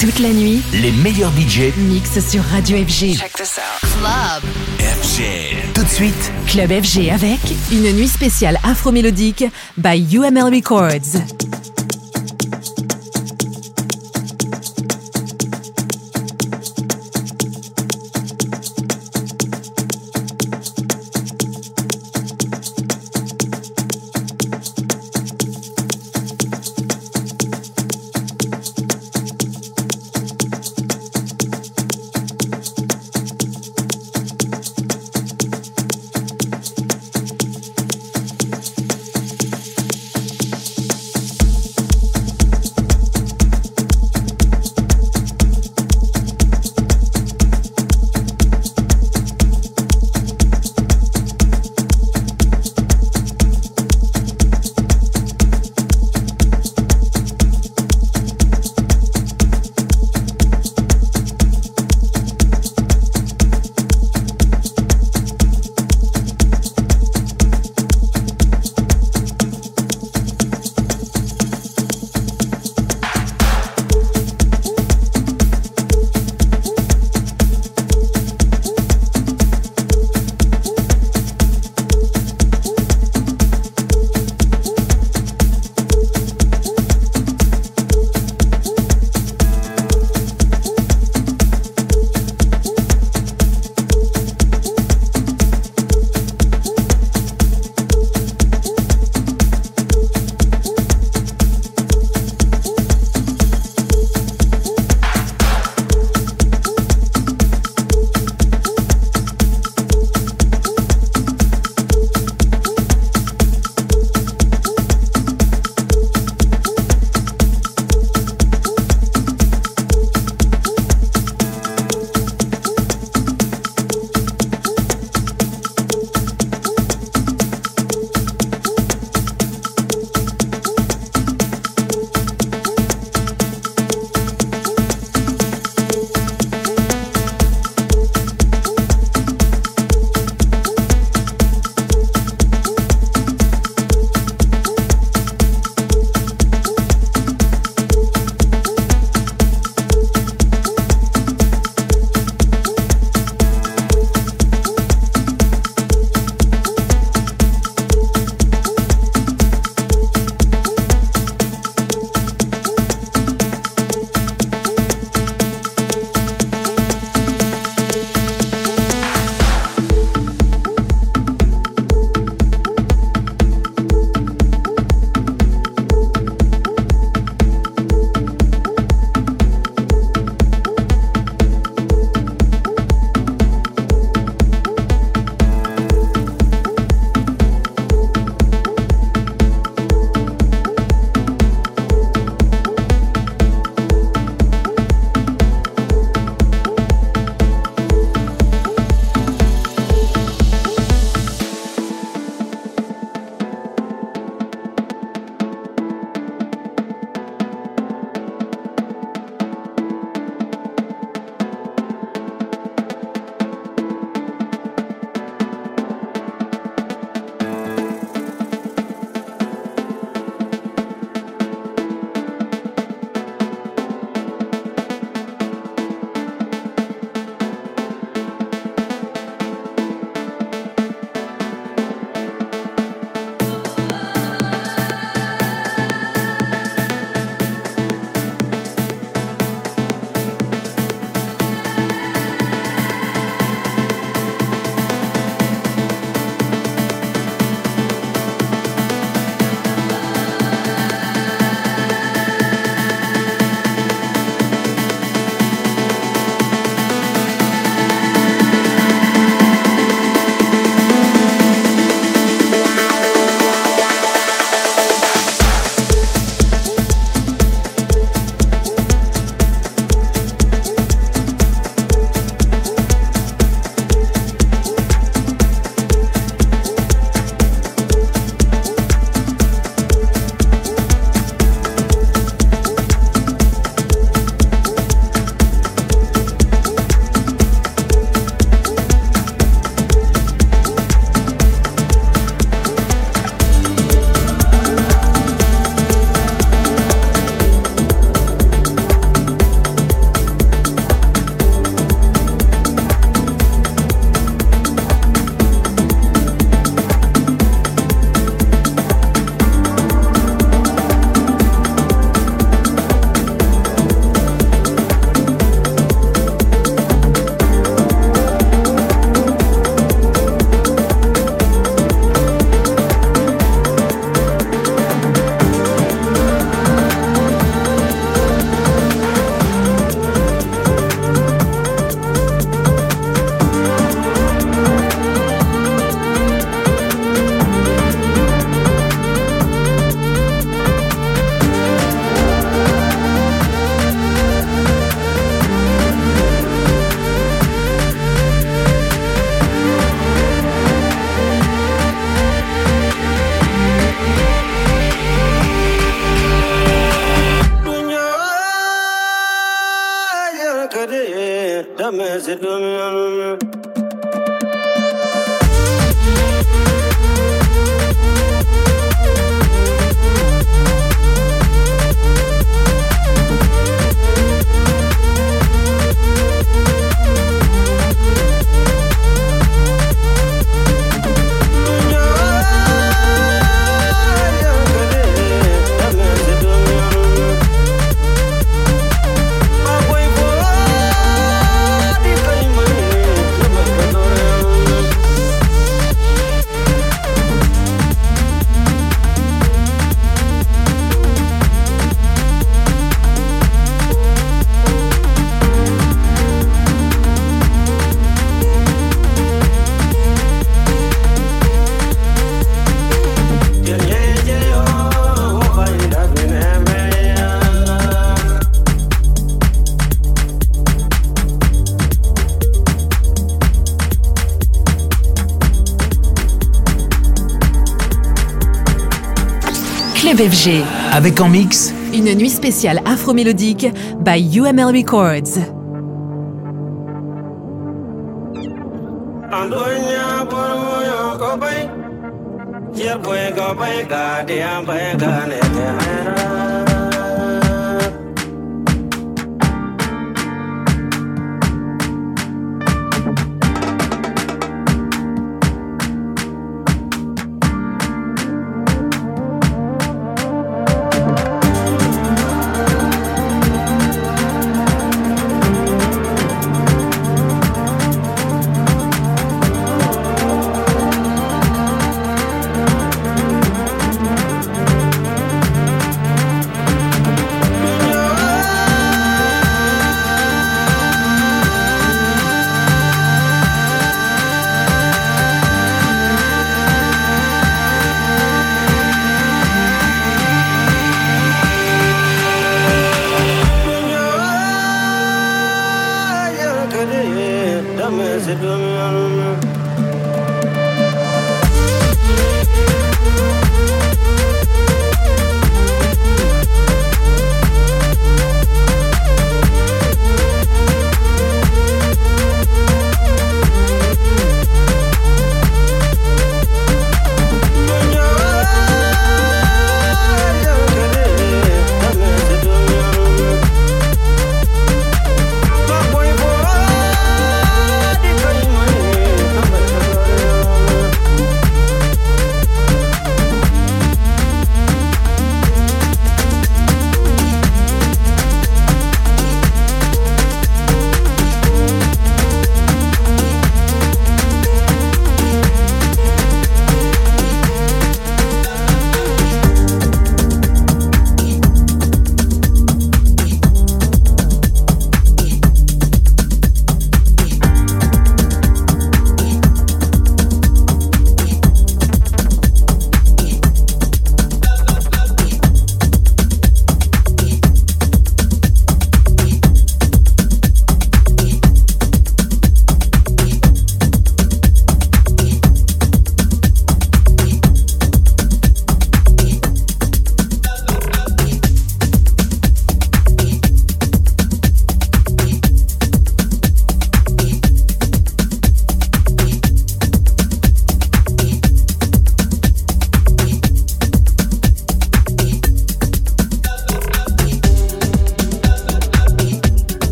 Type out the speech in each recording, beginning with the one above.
Toute la nuit, Les meilleurs budgets mix sur Radio FG. Check this out. FG. Tout de suite, Club FG avec une nuit spéciale afro-mélodique by UML Records. Avec en mix. Une nuit spéciale afro-mélodique by UML Records.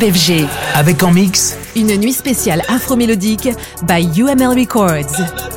FG. Avec en mix. Une nuit spéciale afro-mélodique by UML Records.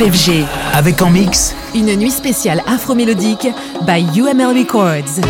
FG. Avec en mix. Une nuit spéciale afro-mélodique by UML Records.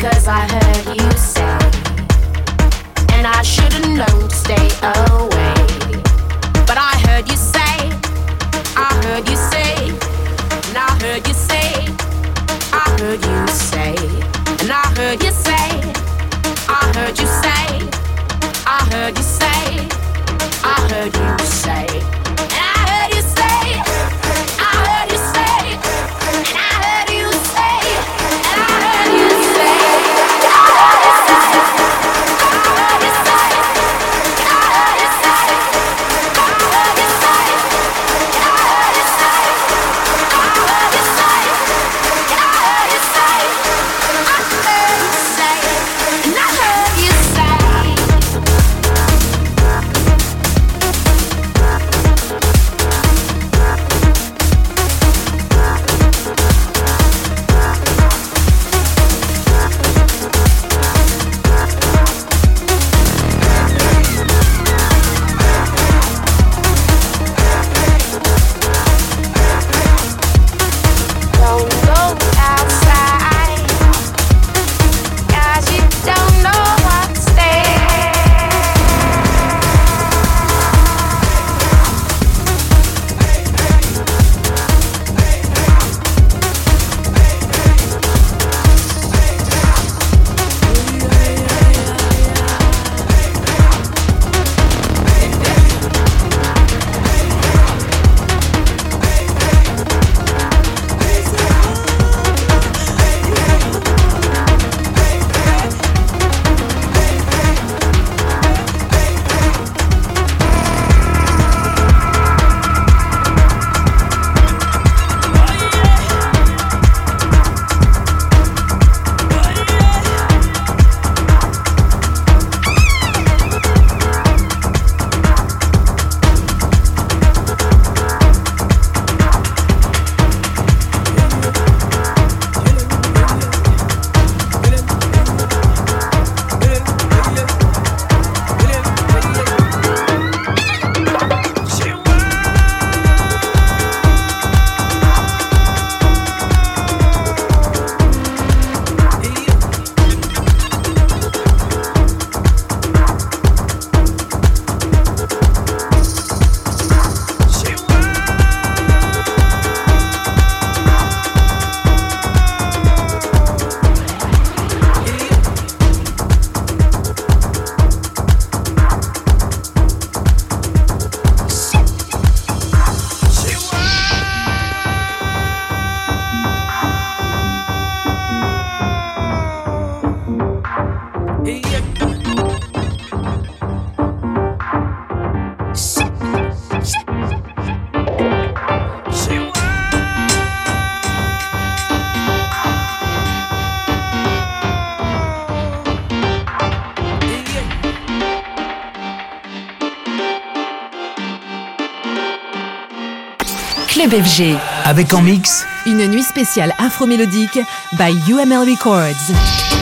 because I heard you say, and I should've known to stay away. But I heard you say, I heard you say, and I heard you say, I heard you say, and I heard you say, I heard you say, I heard you say, I heard you say. Avec en mix. Une nuit spéciale afromélodique by UML Records.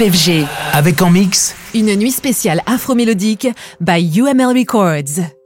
FG. Avec en mix. Une nuit spéciale afro-mélodique by UML Records.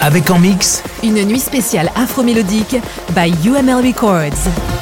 Avec en mix, une nuit spéciale afro-mélodique by UML Records.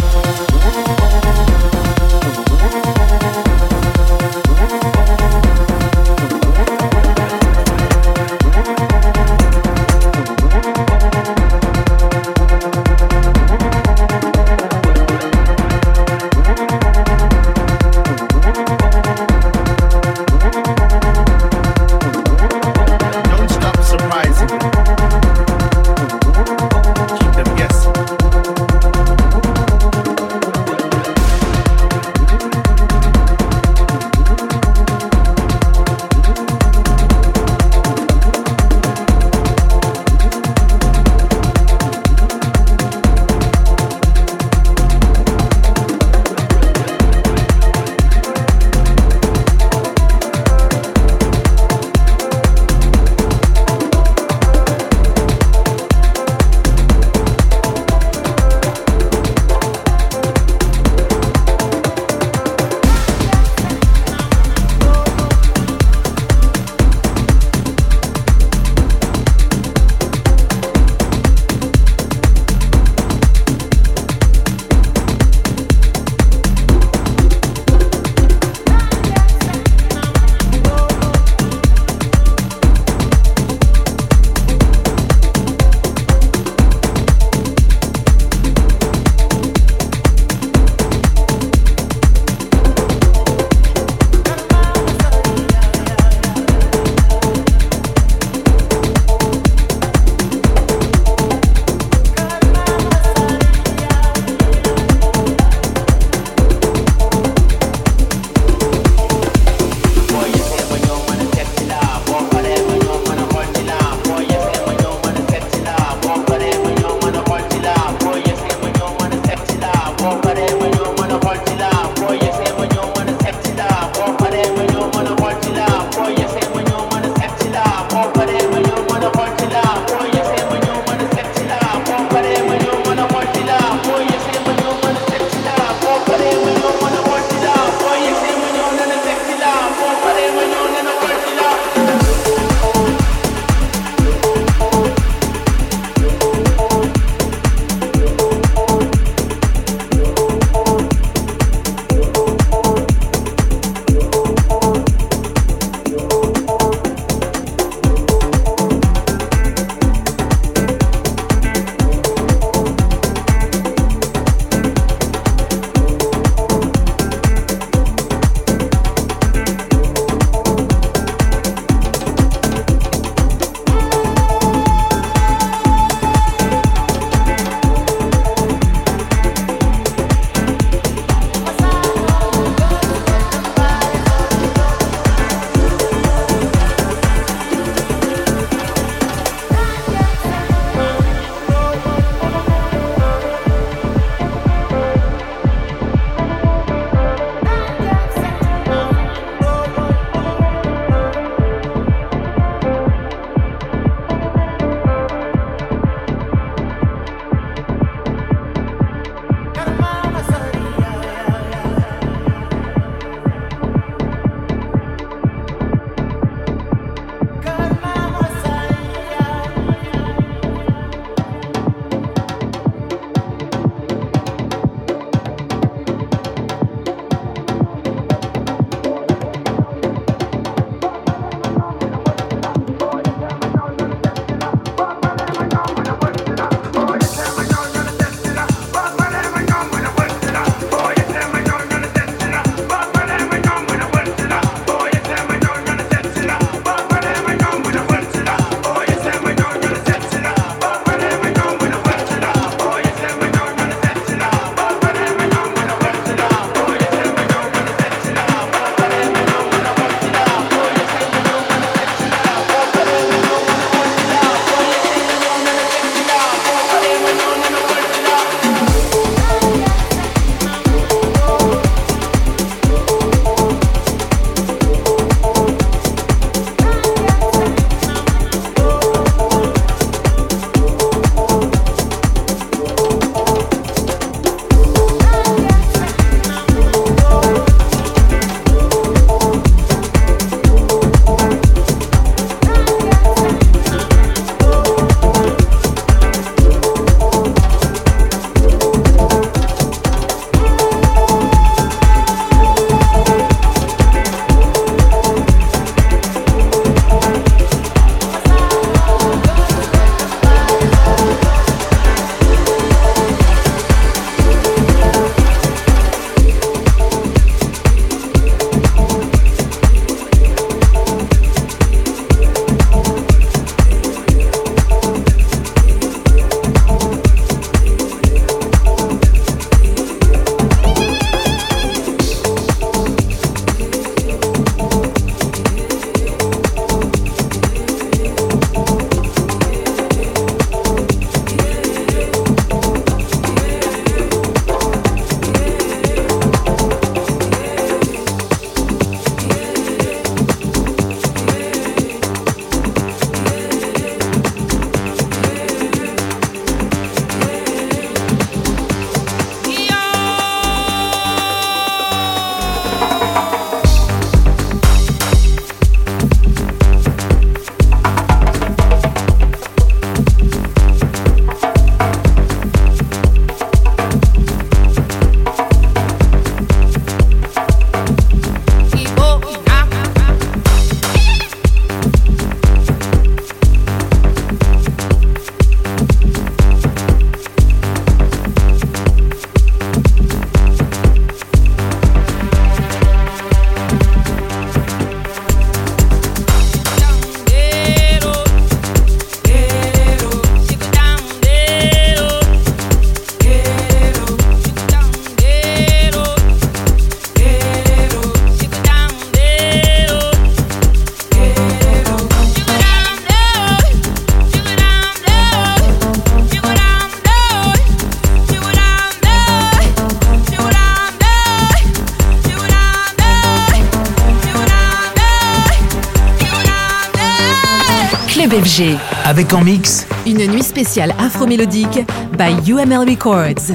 Avec en mix. Une nuit spéciale afro-mélodique by UML Records.